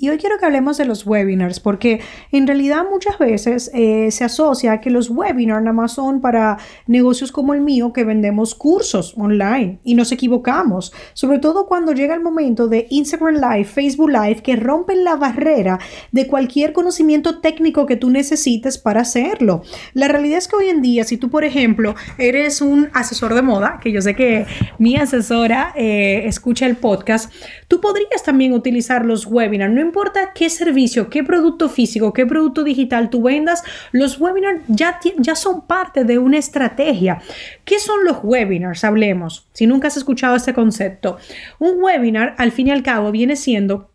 Y hoy quiero que hablemos de los webinars, porque en realidad muchas veces eh, se asocia que los webinars nada más son para negocios como el mío que vendemos cursos online y nos equivocamos, sobre todo cuando llega el momento de Instagram Live, Facebook Live, que rompen la barrera de cualquier conocimiento técnico que tú necesites para hacerlo. La realidad es que hoy en día, si tú, por ejemplo, eres un asesor de moda, que yo sé que mi asesora eh, escucha el podcast, tú podrías también utilizar los webinars. No importa qué servicio, qué producto físico, qué producto digital tú vendas, los webinars ya, ya son parte de una estrategia. ¿Qué son los webinars? Hablemos. Si nunca has escuchado este concepto. Un webinar, al fin y al cabo, viene siendo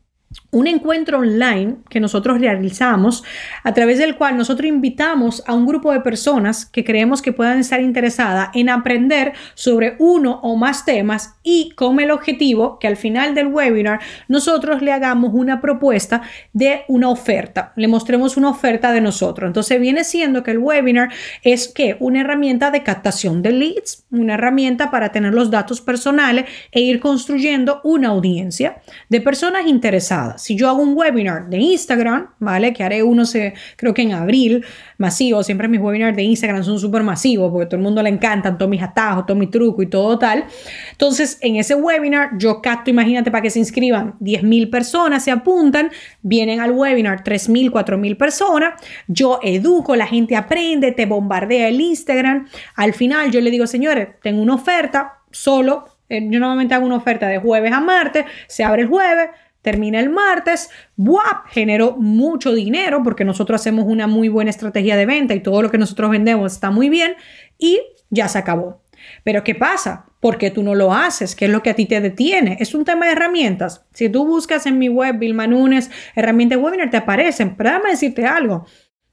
un encuentro online que nosotros realizamos a través del cual nosotros invitamos a un grupo de personas que creemos que puedan estar interesadas en aprender sobre uno o más temas y con el objetivo que al final del webinar nosotros le hagamos una propuesta de una oferta, le mostremos una oferta de nosotros. Entonces viene siendo que el webinar es que una herramienta de captación de leads, una herramienta para tener los datos personales e ir construyendo una audiencia de personas interesadas si yo hago un webinar de Instagram, ¿vale? Que haré uno, se, creo que en abril, masivo. Siempre mis webinars de Instagram son súper masivos porque todo el mundo le encantan todos mis atajos, todo mi truco y todo tal. Entonces, en ese webinar yo capto, imagínate, para que se inscriban 10.000 personas, se apuntan, vienen al webinar 3.000, 4.000 personas. Yo educo, la gente aprende, te bombardea el Instagram. Al final yo le digo, señores, tengo una oferta solo eh, yo normalmente hago una oferta de jueves a martes, se abre el jueves, termina el martes, ¡buap! Generó mucho dinero porque nosotros hacemos una muy buena estrategia de venta y todo lo que nosotros vendemos está muy bien y ya se acabó. Pero ¿qué pasa? ¿Por qué tú no lo haces? ¿Qué es lo que a ti te detiene? Es un tema de herramientas. Si tú buscas en mi web, Vilma Nunes, herramientas webinar, te aparecen. Pero déjame decirte algo.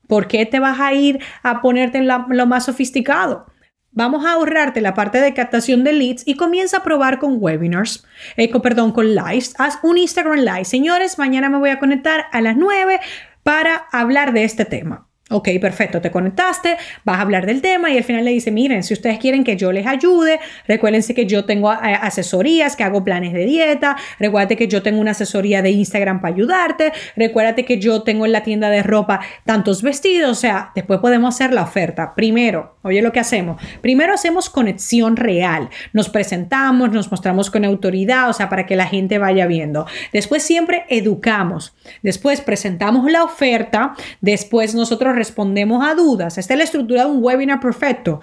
¿Por qué te vas a ir a ponerte en lo más sofisticado? Vamos a ahorrarte la parte de captación de leads y comienza a probar con webinars, eh, perdón, con lives. Haz un Instagram Live. Señores, mañana me voy a conectar a las 9 para hablar de este tema. Ok, perfecto, te conectaste, vas a hablar del tema y al final le dice, miren, si ustedes quieren que yo les ayude, recuérdense que yo tengo eh, asesorías, que hago planes de dieta, recuérdate que yo tengo una asesoría de Instagram para ayudarte, recuérdate que yo tengo en la tienda de ropa tantos vestidos, o sea, después podemos hacer la oferta. Primero, oye lo que hacemos, primero hacemos conexión real, nos presentamos, nos mostramos con autoridad, o sea, para que la gente vaya viendo. Después siempre educamos, después presentamos la oferta, después nosotros respondemos a dudas. Esta es la estructura de un webinar perfecto.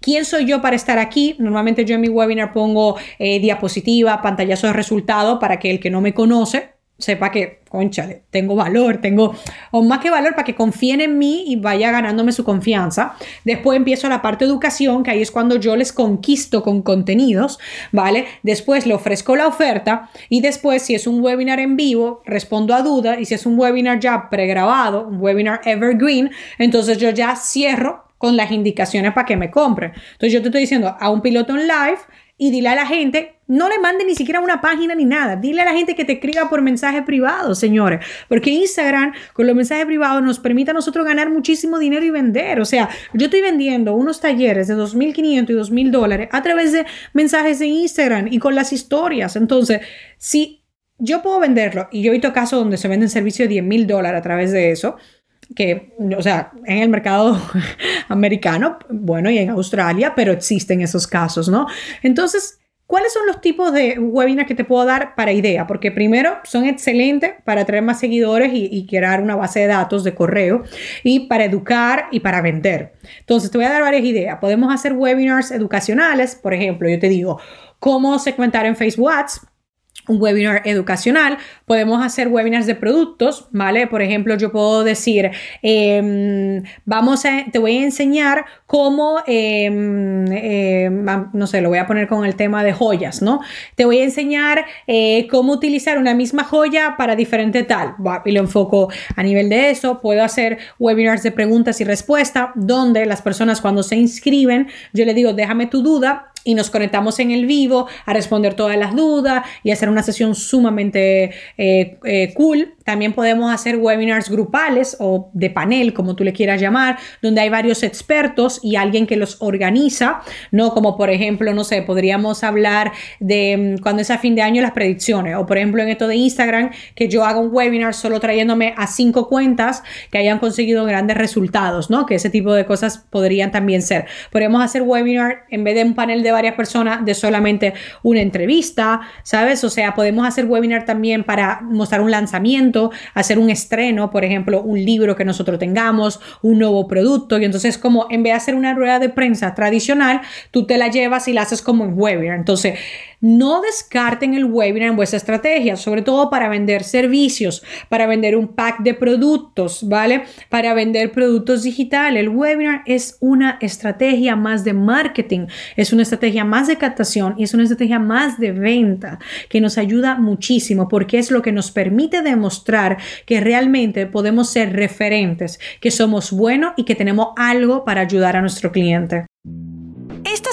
¿Quién soy yo para estar aquí? Normalmente yo en mi webinar pongo eh, diapositiva, pantallazo de resultado para que el que no me conoce sepa que, conchale, tengo valor, tengo, o más que valor, para que confíen en mí y vaya ganándome su confianza. Después empiezo la parte educación, que ahí es cuando yo les conquisto con contenidos, ¿vale? Después le ofrezco la oferta y después, si es un webinar en vivo, respondo a dudas y si es un webinar ya pregrabado, un webinar evergreen, entonces yo ya cierro con las indicaciones para que me compren. Entonces yo te estoy diciendo a un piloto en live y dile a la gente, no le mande ni siquiera una página ni nada, dile a la gente que te escriba por mensaje privado, señores, porque Instagram con los mensajes privados nos permite a nosotros ganar muchísimo dinero y vender. O sea, yo estoy vendiendo unos talleres de 2.500 y 2.000 dólares a través de mensajes de Instagram y con las historias. Entonces, si yo puedo venderlo y yo he visto casos donde se venden servicios de 10 mil dólares a través de eso, que, o sea, en el mercado americano, bueno, y en Australia, pero existen esos casos, ¿no? Entonces, ¿cuáles son los tipos de webinars que te puedo dar para idea? Porque primero, son excelentes para traer más seguidores y, crear una base de datos de correo y para educar y para vender. Entonces, te voy a dar varias ideas. Podemos hacer webinars educacionales, por ejemplo, yo te digo, cómo segmentar en Facebook un webinar educacional, podemos hacer webinars de productos, ¿vale? Por ejemplo, yo puedo decir, em, vamos a, te voy a enseñar cómo, em, em, no sé, lo voy a poner con el tema de joyas, ¿no? Te voy a enseñar eh, cómo utilizar una misma joya para diferente tal, y lo enfoco a nivel de eso, puedo hacer webinars de preguntas y respuestas, donde las personas cuando se inscriben, yo le digo, déjame tu duda y nos conectamos en el vivo a responder todas las dudas y hacer una sesión sumamente eh, eh, cool. También podemos hacer webinars grupales o de panel, como tú le quieras llamar, donde hay varios expertos y alguien que los organiza, ¿no? Como por ejemplo, no sé, podríamos hablar de mm, cuando es a fin de año las predicciones, o por ejemplo en esto de Instagram, que yo haga un webinar solo trayéndome a cinco cuentas que hayan conseguido grandes resultados, ¿no? Que ese tipo de cosas podrían también ser. Podemos hacer webinar en vez de un panel de varias personas, de solamente una entrevista, ¿sabes? O sea, podemos hacer webinar también para mostrar un lanzamiento hacer un estreno, por ejemplo, un libro que nosotros tengamos, un nuevo producto. Y entonces, como en vez de hacer una rueda de prensa tradicional, tú te la llevas y la haces como en webinar. Entonces, no descarten el webinar en vuestra estrategia, sobre todo para vender servicios, para vender un pack de productos, ¿vale? Para vender productos digitales. El webinar es una estrategia más de marketing, es una estrategia más de captación y es una estrategia más de venta que nos ayuda muchísimo porque es lo que nos permite demostrar que realmente podemos ser referentes, que somos buenos y que tenemos algo para ayudar a nuestro cliente.